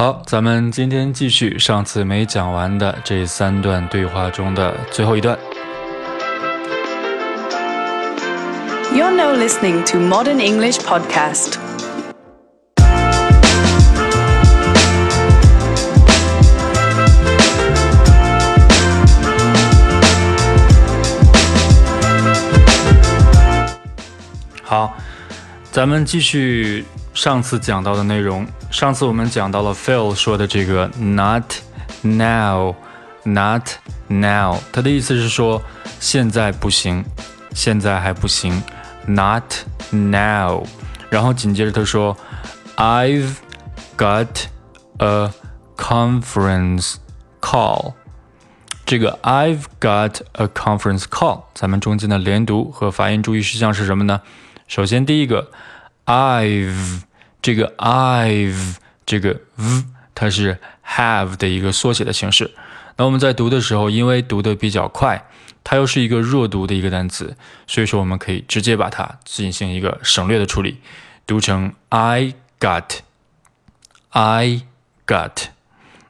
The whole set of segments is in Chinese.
好，咱们今天继续上次没讲完的这三段对话中的最后一段。You're now listening to Modern English Podcast. 上次讲到的内容。上次我们讲到了 Phil 说的这个 “not now”，“not now”，它的意思是说现在不行，现在还不行，“not now”。然后紧接着他说：“I've got a conference call。”这个 I've got a conference call，咱们中间的连读和发音注意事项是什么呢？首先第一个 I've 这个 I've 这个 v 它是 have 的一个缩写的形式。那我们在读的时候，因为读的比较快，它又是一个弱读的一个单词，所以说我们可以直接把它进行一个省略的处理，读成 I got，I got。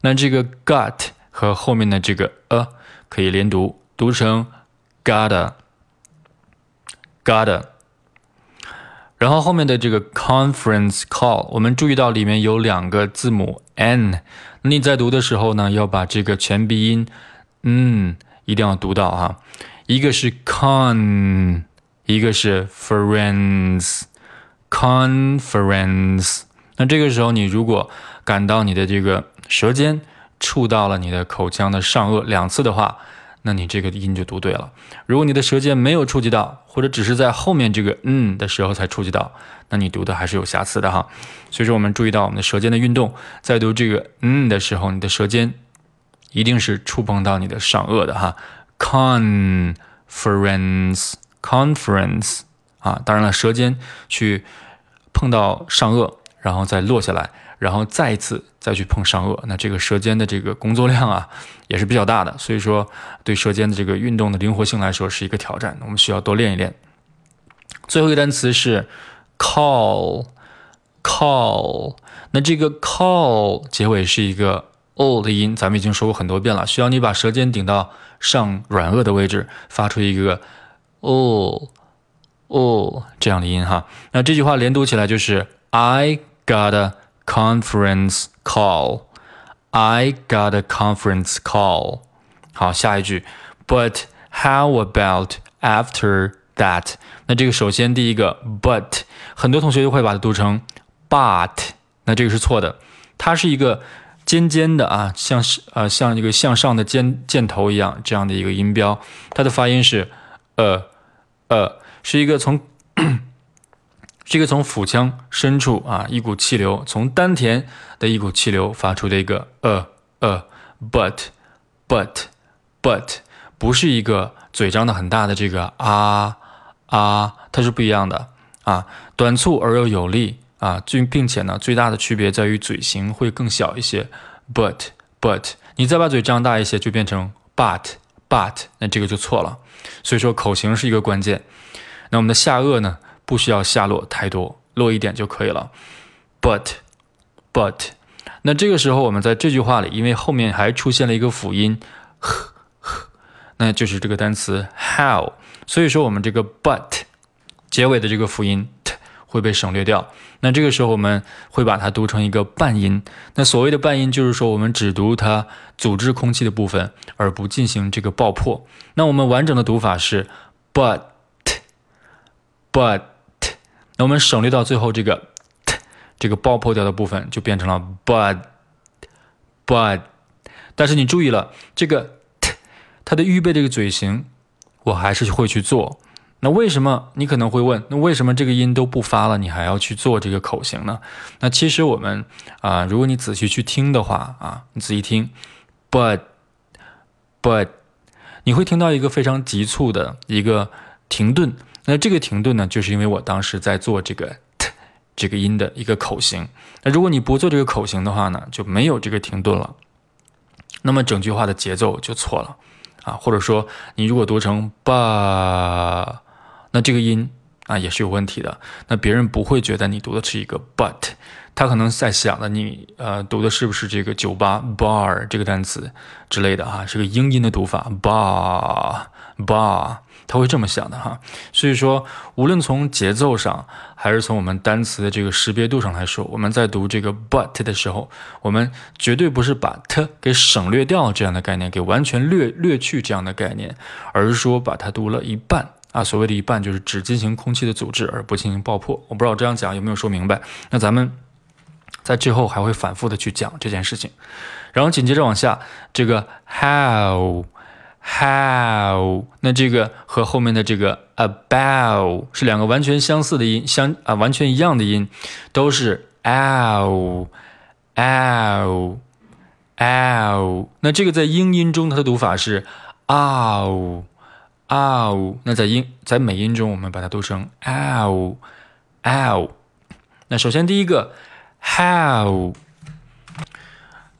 那这个 got 和后面的这个 a 可以连读，读成 gotta，gotta。然后后面的这个 conference call，我们注意到里面有两个字母 n，你在读的时候呢，要把这个全鼻音嗯一定要读到哈，一个是 con，一个是 ference，conference。那这个时候你如果感到你的这个舌尖触到了你的口腔的上颚两次的话，那你这个音就读对了。如果你的舌尖没有触及到，或者只是在后面这个嗯的时候才触及到，那你读的还是有瑕疵的哈。所以说我们注意到我们的舌尖的运动，在读这个嗯的时候，你的舌尖一定是触碰到你的上颚的哈。conference conference 啊，当然了，舌尖去碰到上颚，然后再落下来。然后再一次再去碰上颚，那这个舌尖的这个工作量啊也是比较大的，所以说对舌尖的这个运动的灵活性来说是一个挑战，我们需要多练一练。最后一个单词是 call，call，那这个 call 结尾是一个 o 的音，咱们已经说过很多遍了，需要你把舌尖顶到上软腭的位置，发出一个 o o 这样的音哈。那这句话连读起来就是 I Got a。Conference call. I got a conference call. 好，下一句，But how about after that？那这个首先第一个 but，很多同学就会把它读成 but，那这个是错的，它是一个尖尖的啊，像是呃像一个向上的尖箭头一样这样的一个音标，它的发音是呃呃，是一个从。这个从腹腔深处啊，一股气流从丹田的一股气流发出的一个呃呃，but but but 不是一个嘴张的很大的这个啊啊，它是不一样的啊，短促而又有力啊，并并且呢，最大的区别在于嘴型会更小一些，but but 你再把嘴张大一些，就变成 but but，那这个就错了，所以说口型是一个关键。那我们的下颚呢？不需要下落太多，落一点就可以了。But, but，那这个时候我们在这句话里，因为后面还出现了一个辅音，呵呵，那就是这个单词 how，所以说我们这个 but 结尾的这个辅音 t 会被省略掉。那这个时候我们会把它读成一个半音。那所谓的半音，就是说我们只读它阻滞空气的部分，而不进行这个爆破。那我们完整的读法是 but, but。那我们省略到最后这个 t 这个爆破掉的部分，就变成了 but but。但是你注意了，这个 t 它的预备这个嘴型，我还是会去做。那为什么？你可能会问，那为什么这个音都不发了，你还要去做这个口型呢？那其实我们啊，如果你仔细去听的话啊，你仔细听，but but，你会听到一个非常急促的一个停顿。那这个停顿呢，就是因为我当时在做这个 t 这个音的一个口型。那如果你不做这个口型的话呢，就没有这个停顿了。那么整句话的节奏就错了啊，或者说你如果读成 ba，那这个音啊，也是有问题的。那别人不会觉得你读的是一个 but，他可能在想的你呃读的是不是这个酒吧 bar 这个单词之类的哈，是个英音的读法 bar bar，他会这么想的哈。所以说，无论从节奏上，还是从我们单词的这个识别度上来说，我们在读这个 but 的时候，我们绝对不是把 t 给省略掉这样的概念，给完全略略去这样的概念，而是说把它读了一半。啊，所谓的一半就是只进行空气的阻滞而不进行爆破。我不知道这样讲有没有说明白。那咱们在之后还会反复的去讲这件事情。然后紧接着往下，这个 how how，那这个和后面的这个 about 是两个完全相似的音，相啊完全一样的音，都是 ow ow ow。那这个在英音中它的读法是 ow。ow，那在音在美音中，我们把它读成 ow，ow。那首先第一个 how，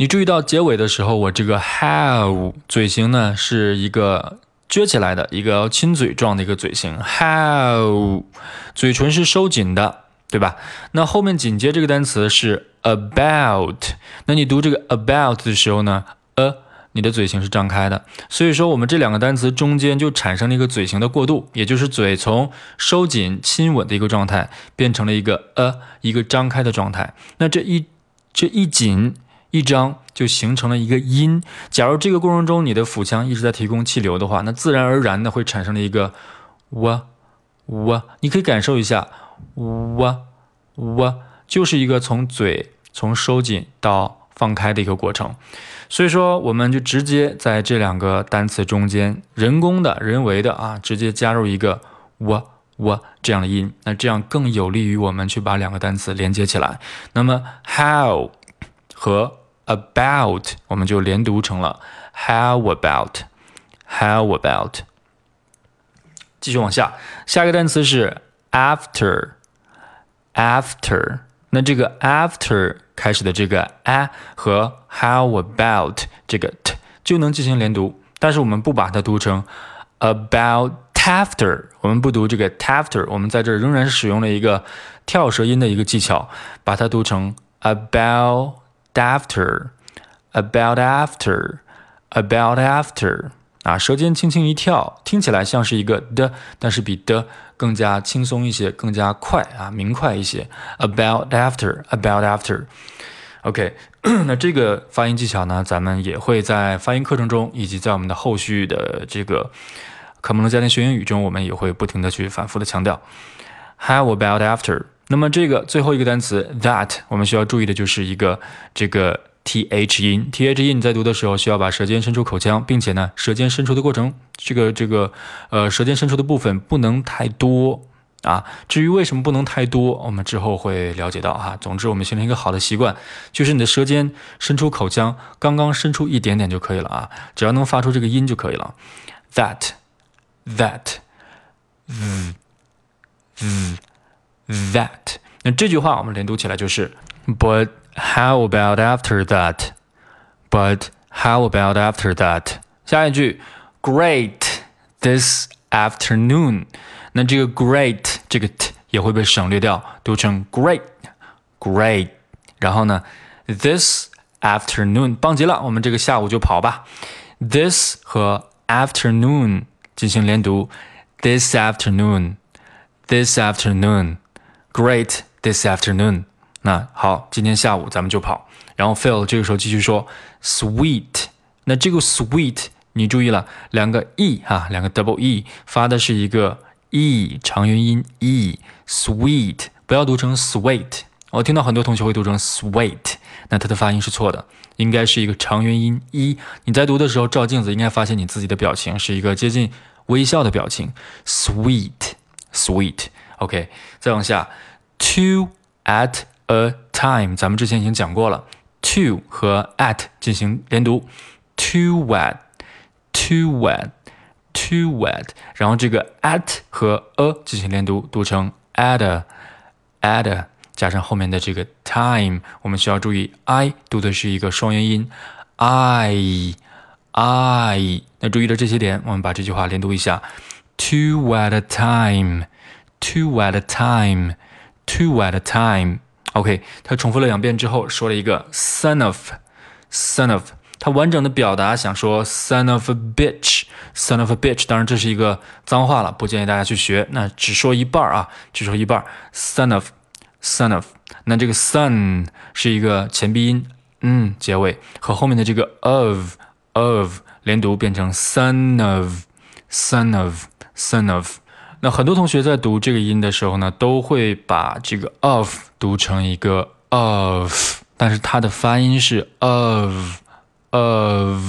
你注意到结尾的时候，我这个 how 嘴型呢是一个撅起来的一个亲嘴状的一个嘴型，how，嘴唇是收紧的，对吧？那后面紧接这个单词是 about，那你读这个 about 的时候呢呃。你的嘴型是张开的，所以说我们这两个单词中间就产生了一个嘴型的过渡，也就是嘴从收紧亲吻的一个状态变成了一个呃一个张开的状态。那这一这一紧一张就形成了一个音。假如这个过程中你的腹腔一直在提供气流的话，那自然而然的会产生了一个哇哇。你可以感受一下哇哇，就是一个从嘴从收紧到放开的一个过程。所以说，我们就直接在这两个单词中间，人工的、人为的啊，直接加入一个哇我这样的音，那这样更有利于我们去把两个单词连接起来。那么 how 和 about 我们就连读成了 how about，how about。继续往下，下一个单词是 after，after。那这个 after 开始的这个 a 和 how about 这个 t 就能进行连读，但是我们不把它读成 about after，我们不读这个 after，我们在这儿仍然是使用了一个跳舌音的一个技巧，把它读成 about after，about after，about after。啊，舌尖轻轻一跳，听起来像是一个的，但是比的更加轻松一些，更加快啊，明快一些。About after, about after. OK，那这个发音技巧呢，咱们也会在发音课程中，以及在我们的后续的这个可蒙的家庭学英语中，我们也会不停的去反复的强调。How about after？那么这个最后一个单词 that，我们需要注意的就是一个这个。t h 音，t h 音，你在读的时候需要把舌尖伸出口腔，并且呢，舌尖伸出的过程，这个这个，呃，舌尖伸出的部分不能太多啊。至于为什么不能太多，我们之后会了解到哈。总之，我们形成一个好的习惯，就是你的舌尖伸出口腔，刚刚伸出一点点就可以了啊，只要能发出这个音就可以了 that that。that，that，that，那这句话我们连读起来就是 but。How about after that? But how about after that? 下一句，Great this afternoon。那这个 great 这个 t 也会被省略掉，读成 great，great。然后呢，this afternoon 棒极了，我们这个下午就跑吧。This 和 afternoon 进行连读，this afternoon，this Great this afternoon。那好，今天下午咱们就跑。然后 Phil 这个时候继续说，sweet。那这个 sweet 你注意了，两个 e 哈，两个 double e 发的是一个 e 长元音 e，sweet 不要读成 sweet。我听到很多同学会读成 sweet，那它的发音是错的，应该是一个长元音 e。你在读的时候照镜子，应该发现你自己的表情是一个接近微笑的表情，sweet，sweet。OK，再往下，to at。a time，咱们之前已经讲过了，to 和 at 进行连读，too wet，too wet，too wet，然后这个 at 和 a 进行连读，读成 at a，at a，加上后面的这个 time，我们需要注意 i 读的是一个双元音，i，i，那注意了这些点，我们把这句话连读一下，too wet a time。two at a time, two at a time。OK，他重复了两遍之后，说了一个 son of, son of。他完整的表达想说 son of a bitch，son of a bitch。当然这是一个脏话了，不建议大家去学。那只说一半啊，只说一半，son of, son of。那这个 son 是一个前鼻音，嗯，结尾和后面的这个 of, of 连读变成 son of, son of, son of。 那很多同学在读这个音的时候呢，都会把这个 of 读成一个 of，但是它的发音是 of，of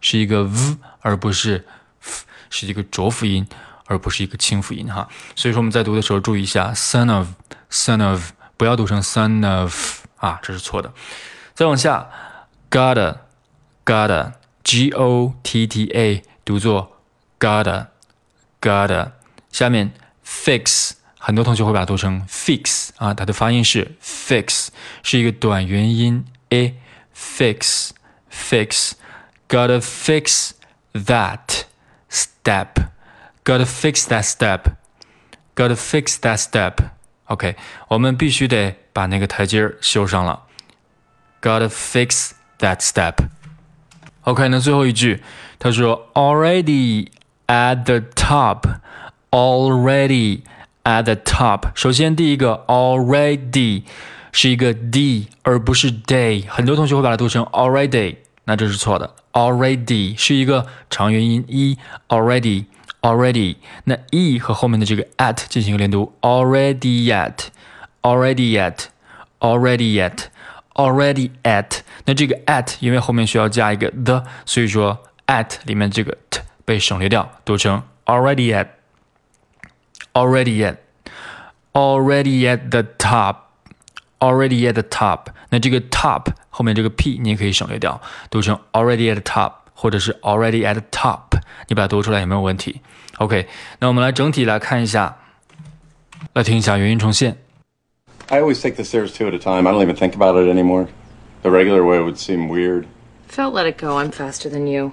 是一个 v，而不是 f，是一个浊辅音，而不是一个清辅音哈。所以说我们在读的时候注意一下，son of，son of，不要读成 son of 啊，这是错的。再往下，gotta，gotta，g o t t a，读作 gotta，gotta。下面 fix，很多同学会把它读成 fix 啊，它的发音是 fix，是一个短元音 a fix fix gotta fix that step gotta fix that step gotta fix that step OK，我们必须得把那个台阶修上了 gotta fix that step OK，那最后一句他说 already at the top。already at the top。首先，第一个 already 是一个 d，而不是 day。很多同学会把它读成 already，那这是错的。already 是一个长元音 e already already。那 e 和后面的这个 at 进行一个连读，already at already at already at already at。那这个 at 因为后面需要加一个 the，所以说 at 里面这个 t 被省略掉，读成 already at。 already at already at the top already at the top。那这个 top 后面这个 p 你也可以省略掉，读成 already at the top，或者是 already at the top，你把它读出来有没有问题？OK，那我们来整体来看一下，来听一下元音重现。I always take the stairs two at a time. I don't even think about it anymore. The regular way would seem weird. Felt let it go. I'm faster than you.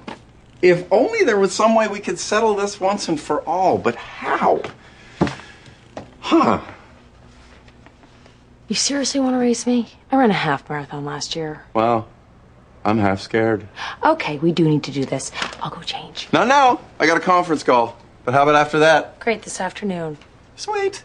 If only there was some way we could settle this once and for all, but how? Huh. You seriously want to race me? I ran a half marathon last year. Well, I'm half scared. Okay, we do need to do this. I'll go change. Not now. I got a conference call. But how about after that? Great, this afternoon. Sweet.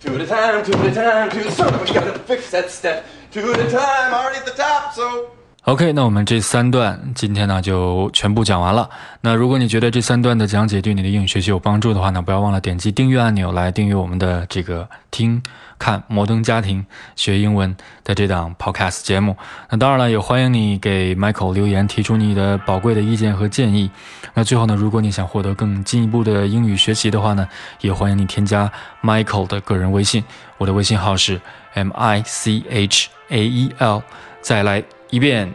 Two at a time, two at a time, two. So we gotta fix that step. Two at a time, already at the top, so. OK，那我们这三段今天呢就全部讲完了。那如果你觉得这三段的讲解对你的英语学习有帮助的话呢，不要忘了点击订阅按钮来订阅我们的这个听看摩登家庭学英文的这档 Podcast 节目。那当然了，也欢迎你给 Michael 留言，提出你的宝贵的意见和建议。那最后呢，如果你想获得更进一步的英语学习的话呢，也欢迎你添加 Michael 的个人微信，我的微信号是 M I C H A E L，再来。一遍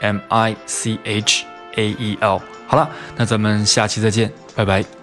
，M I C H A E L。好了，那咱们下期再见，拜拜。